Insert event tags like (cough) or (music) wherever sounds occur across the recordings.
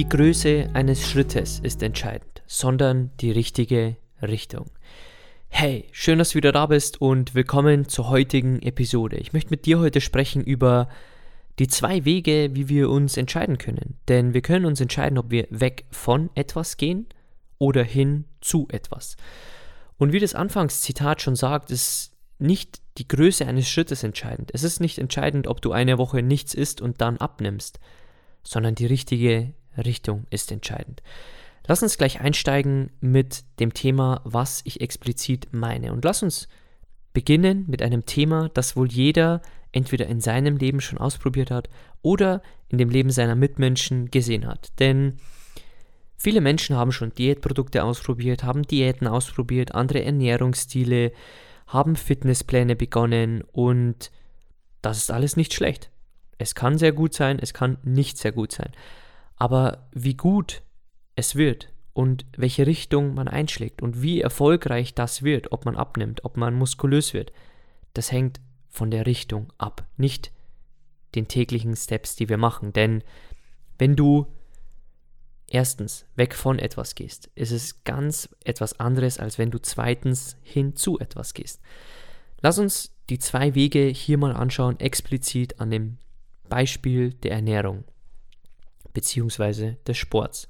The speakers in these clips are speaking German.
Die Größe eines Schrittes ist entscheidend, sondern die richtige Richtung. Hey, schön, dass du wieder da bist und willkommen zur heutigen Episode. Ich möchte mit dir heute sprechen über die zwei Wege, wie wir uns entscheiden können. Denn wir können uns entscheiden, ob wir weg von etwas gehen oder hin zu etwas. Und wie das Anfangszitat schon sagt, ist nicht die Größe eines Schrittes entscheidend. Es ist nicht entscheidend, ob du eine Woche nichts isst und dann abnimmst, sondern die richtige Richtung ist entscheidend. Lass uns gleich einsteigen mit dem Thema, was ich explizit meine. Und lass uns beginnen mit einem Thema, das wohl jeder entweder in seinem Leben schon ausprobiert hat oder in dem Leben seiner Mitmenschen gesehen hat. Denn viele Menschen haben schon Diätprodukte ausprobiert, haben Diäten ausprobiert, andere Ernährungsstile, haben Fitnesspläne begonnen und das ist alles nicht schlecht. Es kann sehr gut sein, es kann nicht sehr gut sein. Aber wie gut es wird und welche Richtung man einschlägt und wie erfolgreich das wird, ob man abnimmt, ob man muskulös wird, das hängt von der Richtung ab, nicht den täglichen Steps, die wir machen. Denn wenn du erstens weg von etwas gehst, ist es ganz etwas anderes, als wenn du zweitens hin zu etwas gehst. Lass uns die zwei Wege hier mal anschauen, explizit an dem Beispiel der Ernährung beziehungsweise des Sports.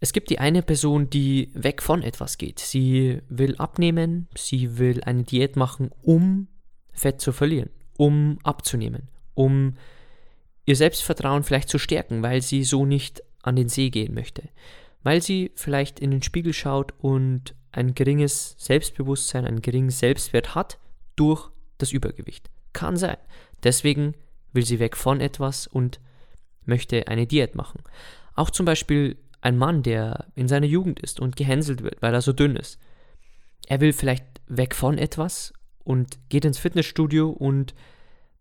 Es gibt die eine Person, die weg von etwas geht. Sie will abnehmen, sie will eine Diät machen, um Fett zu verlieren, um abzunehmen, um ihr Selbstvertrauen vielleicht zu stärken, weil sie so nicht an den See gehen möchte, weil sie vielleicht in den Spiegel schaut und ein geringes Selbstbewusstsein, einen geringen Selbstwert hat durch das Übergewicht. Kann sein. Deswegen will sie weg von etwas und möchte eine Diät machen. Auch zum Beispiel ein Mann, der in seiner Jugend ist und gehänselt wird, weil er so dünn ist. Er will vielleicht weg von etwas und geht ins Fitnessstudio und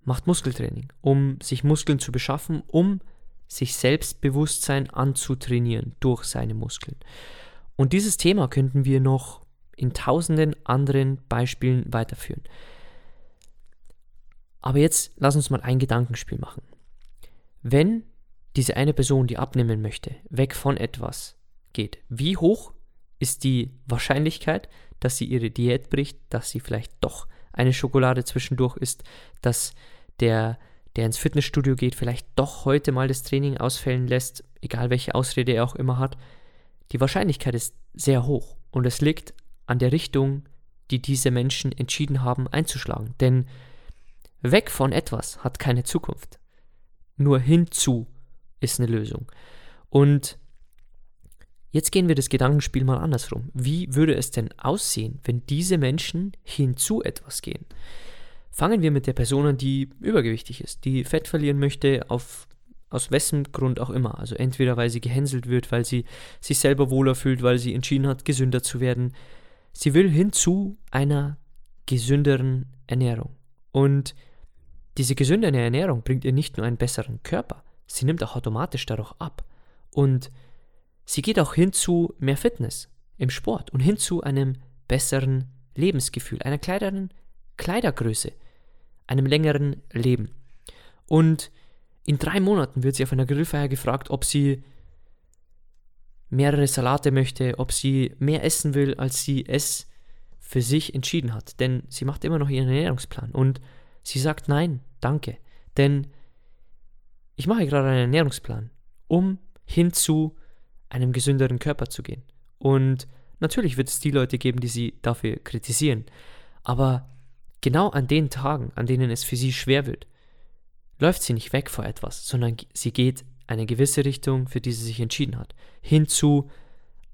macht Muskeltraining, um sich Muskeln zu beschaffen, um sich Selbstbewusstsein anzutrainieren durch seine Muskeln. Und dieses Thema könnten wir noch in tausenden anderen Beispielen weiterführen. Aber jetzt lass uns mal ein Gedankenspiel machen. Wenn diese eine Person, die abnehmen möchte, weg von etwas geht, wie hoch ist die Wahrscheinlichkeit, dass sie ihre Diät bricht, dass sie vielleicht doch eine Schokolade zwischendurch isst, dass der, der ins Fitnessstudio geht, vielleicht doch heute mal das Training ausfällen lässt, egal welche Ausrede er auch immer hat. Die Wahrscheinlichkeit ist sehr hoch und es liegt an der Richtung, die diese Menschen entschieden haben einzuschlagen. Denn weg von etwas hat keine Zukunft. Nur hinzu ist eine Lösung. Und jetzt gehen wir das Gedankenspiel mal andersrum. Wie würde es denn aussehen, wenn diese Menschen hinzu etwas gehen? Fangen wir mit der Person an, die übergewichtig ist, die Fett verlieren möchte, auf, aus wessen Grund auch immer. Also entweder weil sie gehänselt wird, weil sie sich selber wohler fühlt, weil sie entschieden hat, gesünder zu werden. Sie will hinzu einer gesünderen Ernährung. Und diese gesündere Ernährung bringt ihr nicht nur einen besseren Körper, sie nimmt auch automatisch dadurch ab. Und sie geht auch hin zu mehr Fitness im Sport und hin zu einem besseren Lebensgefühl, einer kleineren Kleidergröße, einem längeren Leben. Und in drei Monaten wird sie auf einer Grillfeier gefragt, ob sie mehrere Salate möchte, ob sie mehr essen will, als sie es für sich entschieden hat. Denn sie macht immer noch ihren Ernährungsplan. Und sie sagt nein, danke. Denn ich mache gerade einen Ernährungsplan, um hin zu einem gesünderen Körper zu gehen. Und natürlich wird es die Leute geben, die sie dafür kritisieren. Aber genau an den Tagen, an denen es für sie schwer wird, läuft sie nicht weg vor etwas, sondern sie geht eine gewisse Richtung, für die sie sich entschieden hat. Hin zu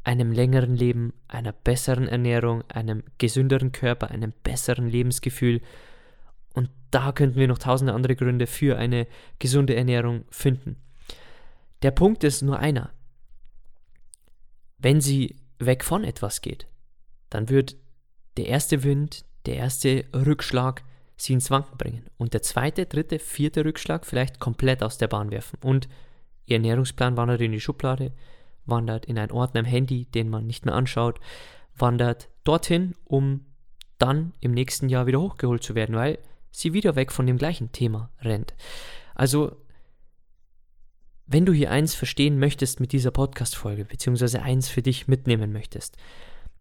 einem längeren Leben, einer besseren Ernährung, einem gesünderen Körper, einem besseren Lebensgefühl Und da könnten wir noch tausende andere Gründe für eine gesunde Ernährung finden. Der Punkt ist nur einer. Wenn sie weg von etwas geht, dann wird der erste Wind, der erste Rückschlag sie ins Wanken bringen und der zweite, dritte, vierte Rückschlag vielleicht komplett aus der Bahn werfen und ihr Ernährungsplan wandert in die Schublade, wandert in einen Ordner im Handy, den man nicht mehr anschaut, wandert dorthin, um dann im nächsten Jahr wieder hochgeholt zu werden, weil sie wieder weg von dem gleichen Thema rennt. Also, wenn du hier eins verstehen möchtest mit dieser Podcast-Folge, beziehungsweise eins für dich mitnehmen möchtest,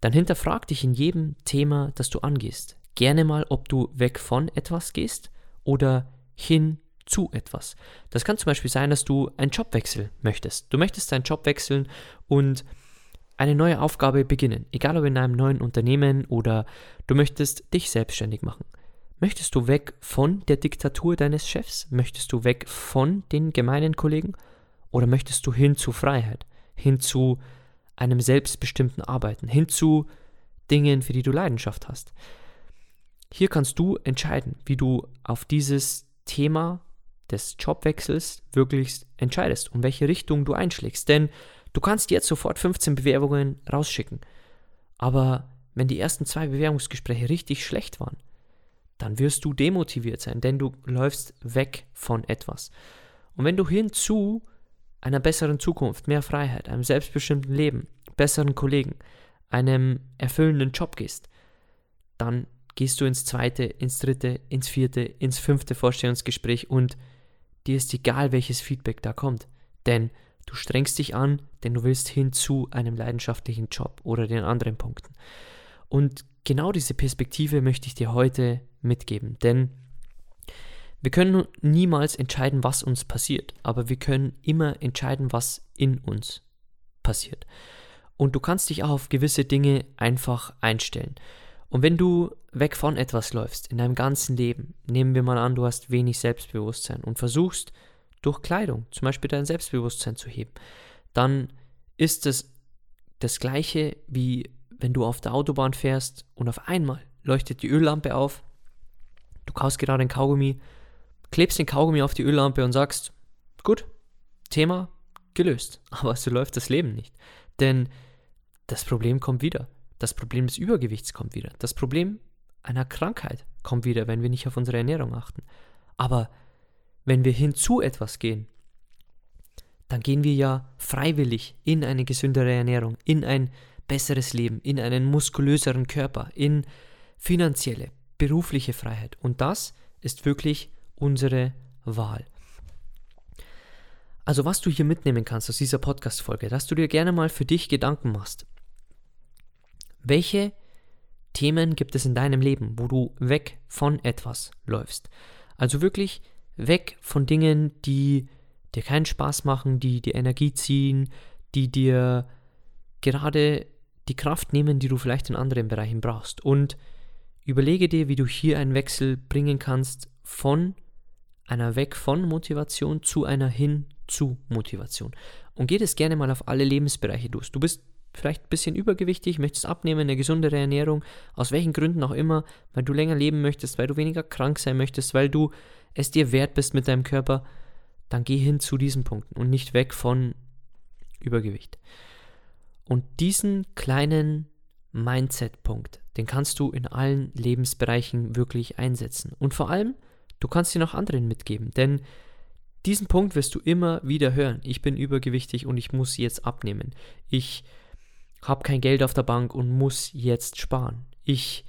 dann hinterfrag dich in jedem Thema, das du angehst. Gerne mal, ob du weg von etwas gehst oder hin zu etwas. Das kann zum Beispiel sein, dass du einen Jobwechsel möchtest. Du möchtest deinen Job wechseln und eine neue Aufgabe beginnen, egal ob in einem neuen Unternehmen oder du möchtest dich selbstständig machen. Möchtest du weg von der Diktatur deines Chefs? Möchtest du weg von den gemeinen Kollegen? Oder möchtest du hin zu Freiheit, hin zu einem selbstbestimmten Arbeiten, hin zu Dingen, für die du Leidenschaft hast? Hier kannst du entscheiden, wie du auf dieses Thema des Jobwechsels wirklich entscheidest, um welche Richtung du einschlägst. Denn du kannst jetzt sofort 15 Bewerbungen rausschicken. Aber wenn die ersten zwei Bewerbungsgespräche richtig schlecht waren, dann wirst du demotiviert sein, denn du läufst weg von etwas. Und wenn du hinzu einer besseren Zukunft, mehr Freiheit, einem selbstbestimmten Leben, besseren Kollegen, einem erfüllenden Job gehst, dann gehst du ins zweite, ins dritte, ins vierte, ins fünfte Vorstellungsgespräch und dir ist egal, welches Feedback da kommt. Denn du strengst dich an, denn du willst hin zu einem leidenschaftlichen Job oder den anderen Punkten. Und genau diese Perspektive möchte ich dir heute mitgeben, denn wir können niemals entscheiden, was uns passiert, aber wir können immer entscheiden, was in uns passiert. Und du kannst dich auch auf gewisse Dinge einfach einstellen. Und wenn du weg von etwas läufst in deinem ganzen Leben, nehmen wir mal an, du hast wenig Selbstbewusstsein und versuchst durch Kleidung zum Beispiel dein Selbstbewusstsein zu heben, dann ist es das gleiche wie wenn du auf der Autobahn fährst und auf einmal leuchtet die Öllampe auf, du kaust gerade ein Kaugummi, klebst den Kaugummi auf die Öllampe und sagst, gut, Thema gelöst. (laughs) Aber so läuft das Leben nicht. Denn das Problem kommt wieder. Das Problem des Übergewichts kommt wieder. Das Problem einer Krankheit kommt wieder, wenn wir nicht auf unsere Ernährung achten. Aber wenn wir hinzu etwas gehen, dann gehen wir ja freiwillig in eine gesündere Ernährung, in ein besseres Leben, in einen muskulöseren Körper, in finanzielle, berufliche Freiheit. Und das ist wirklich unsere Wahl. Also was du hier mitnehmen kannst aus dieser Podcast-Folge, dass du dir gerne mal für dich Gedanken machst. Welche Themen gibt es in deinem Leben, wo du weg von etwas läufst? Also wirklich weg von Dingen, die dir keinen Spaß machen, die dir Energie ziehen, die dir gerade die Kraft nehmen, die du vielleicht in anderen Bereichen brauchst. Und überlege dir, wie du hier einen Wechsel bringen kannst von einer Weg von Motivation zu einer hin zu Motivation. Und geh das gerne mal auf alle Lebensbereiche durch. Du bist vielleicht ein bisschen übergewichtig, möchtest abnehmen, eine gesundere Ernährung, aus welchen Gründen auch immer, weil du länger leben möchtest, weil du weniger krank sein möchtest, weil du es dir wert bist mit deinem Körper, dann geh hin zu diesen Punkten und nicht weg von Übergewicht. Und diesen kleinen Mindset-Punkt, den kannst du in allen Lebensbereichen wirklich einsetzen. Und vor allem, du kannst ihn auch anderen mitgeben, denn diesen Punkt wirst du immer wieder hören. Ich bin übergewichtig und ich muss jetzt abnehmen. Ich habe kein Geld auf der Bank und muss jetzt sparen. Ich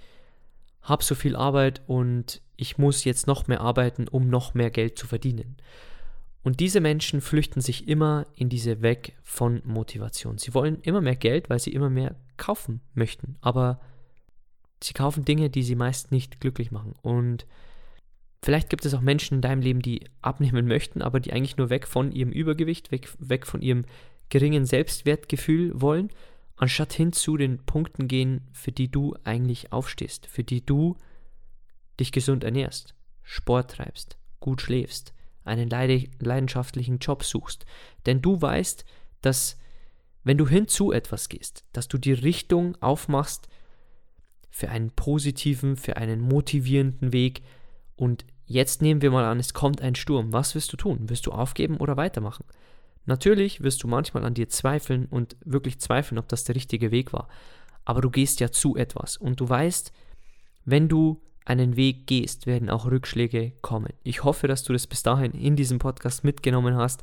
habe so viel Arbeit und ich muss jetzt noch mehr arbeiten, um noch mehr Geld zu verdienen. Und diese Menschen flüchten sich immer in diese Weg von Motivation. Sie wollen immer mehr Geld, weil sie immer mehr kaufen möchten. Aber sie kaufen Dinge, die sie meist nicht glücklich machen. Und vielleicht gibt es auch Menschen in deinem Leben, die abnehmen möchten, aber die eigentlich nur weg von ihrem Übergewicht, weg, weg von ihrem geringen Selbstwertgefühl wollen anstatt hin zu den Punkten gehen, für die du eigentlich aufstehst, für die du dich gesund ernährst, Sport treibst, gut schläfst, einen leidenschaftlichen Job suchst. Denn du weißt, dass wenn du hin zu etwas gehst, dass du die Richtung aufmachst für einen positiven, für einen motivierenden Weg Und jetzt nehmen wir mal an, es kommt ein Sturm. Was wirst du tun? Wirst du aufgeben oder weitermachen? Natürlich wirst du manchmal an dir zweifeln und wirklich zweifeln, ob das der richtige Weg war. Aber du gehst ja zu etwas und du weißt, wenn du einen Weg gehst, werden auch Rückschläge kommen. Ich hoffe, dass du das bis dahin in diesem Podcast mitgenommen hast.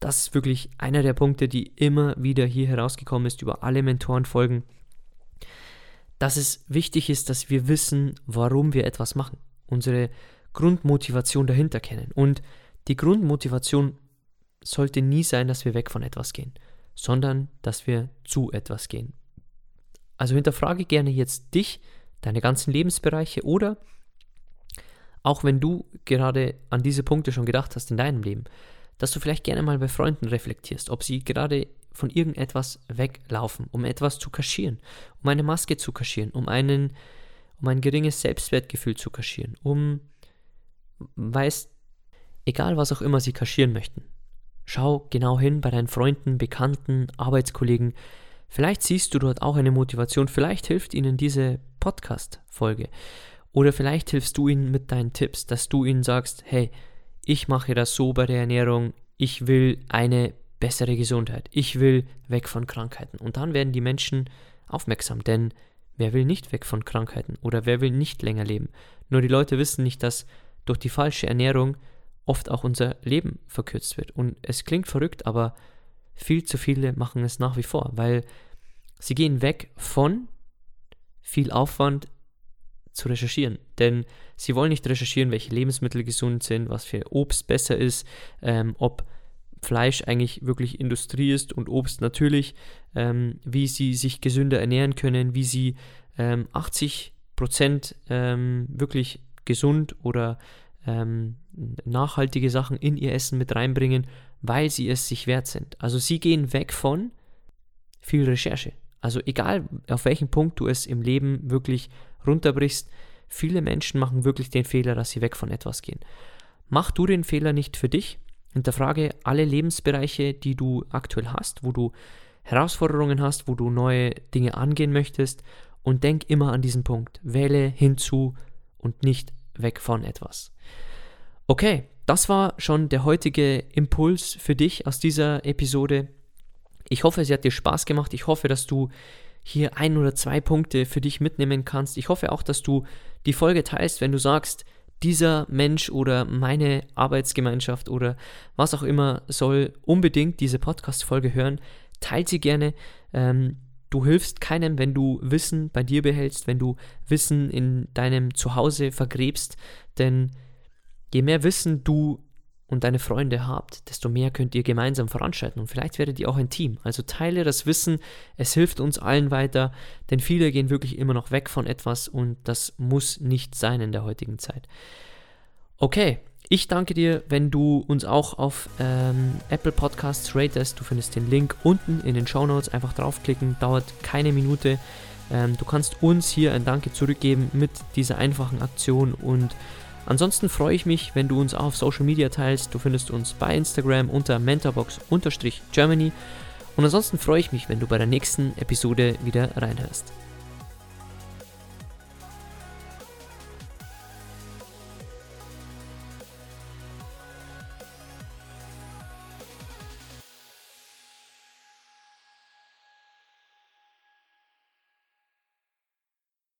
Das ist wirklich einer der Punkte, die immer wieder hier herausgekommen ist über alle Mentorenfolgen, dass es wichtig ist, dass wir wissen, warum wir etwas machen. Unsere Grundmotivation dahinter kennen. Und die Grundmotivation sollte nie sein, dass wir weg von etwas gehen, sondern dass wir zu etwas gehen. Also hinterfrage gerne jetzt dich, deine ganzen Lebensbereiche oder auch wenn du gerade an diese Punkte schon gedacht hast in deinem Leben, dass du vielleicht gerne mal bei Freunden reflektierst, ob sie gerade von irgendetwas weglaufen, um etwas zu kaschieren, um eine Maske zu kaschieren, um einen, um ein geringes Selbstwertgefühl zu kaschieren, um weiß, egal was auch immer sie kaschieren möchten. Schau genau hin bei deinen Freunden, Bekannten, Arbeitskollegen. Vielleicht siehst du dort auch eine Motivation, vielleicht hilft ihnen diese Podcast-Folge. Oder vielleicht hilfst du ihnen mit deinen Tipps, dass du ihnen sagst, hey, ich mache das so bei der Ernährung, ich will eine bessere Gesundheit, ich will weg von Krankheiten. Und dann werden die Menschen aufmerksam, denn wer will nicht weg von Krankheiten oder wer will nicht länger leben? Nur die Leute wissen nicht, dass durch die falsche Ernährung oft auch unser Leben verkürzt wird. Und es klingt verrückt, aber viel zu viele machen es nach wie vor, weil sie gehen weg von viel Aufwand zu recherchieren. Denn sie wollen nicht recherchieren, welche Lebensmittel gesund sind, was für Obst besser ist, ähm, ob Fleisch eigentlich wirklich Industrie ist und Obst natürlich, ähm, wie sie sich gesünder ernähren können, wie sie ähm, 80 Prozent ähm, wirklich gesund oder ähm, nachhaltige Sachen in ihr Essen mit reinbringen, weil sie es sich wert sind. Also sie gehen weg von viel Recherche. Also egal auf welchen Punkt du es im Leben wirklich runterbrichst, viele Menschen machen wirklich den Fehler, dass sie weg von etwas gehen. Mach du den Fehler nicht für dich. Hinterfrage alle Lebensbereiche, die du aktuell hast, wo du Herausforderungen hast, wo du neue Dinge angehen möchtest und denk immer an diesen Punkt. Wähle hinzu und nicht weg von etwas. Okay, das war schon der heutige Impuls für dich aus dieser Episode. Ich hoffe, sie hat dir Spaß gemacht. Ich hoffe, dass du hier ein oder zwei Punkte für dich mitnehmen kannst. Ich hoffe auch, dass du die Folge teilst, wenn du sagst, dieser Mensch oder meine Arbeitsgemeinschaft oder was auch immer soll unbedingt diese Podcast-Folge hören. Teilt sie gerne. Ähm, Du hilfst keinem, wenn du Wissen bei dir behältst, wenn du Wissen in deinem Zuhause vergräbst, denn je mehr Wissen du und deine Freunde habt, desto mehr könnt ihr gemeinsam voranschreiten und vielleicht werdet ihr auch ein Team. Also teile das Wissen, es hilft uns allen weiter, denn viele gehen wirklich immer noch weg von etwas und das muss nicht sein in der heutigen Zeit. Okay, ich danke dir, wenn du uns auch auf ähm, Apple Podcasts ratest. Du findest den Link unten in den Show Notes. Einfach draufklicken, dauert keine Minute. Ähm, du kannst uns hier ein Danke zurückgeben mit dieser einfachen Aktion und ansonsten freue ich mich, wenn du uns auf Social Media teilst. Du findest uns bei Instagram unter mentorbox-germany und ansonsten freue ich mich, wenn du bei der nächsten Episode wieder reinhörst.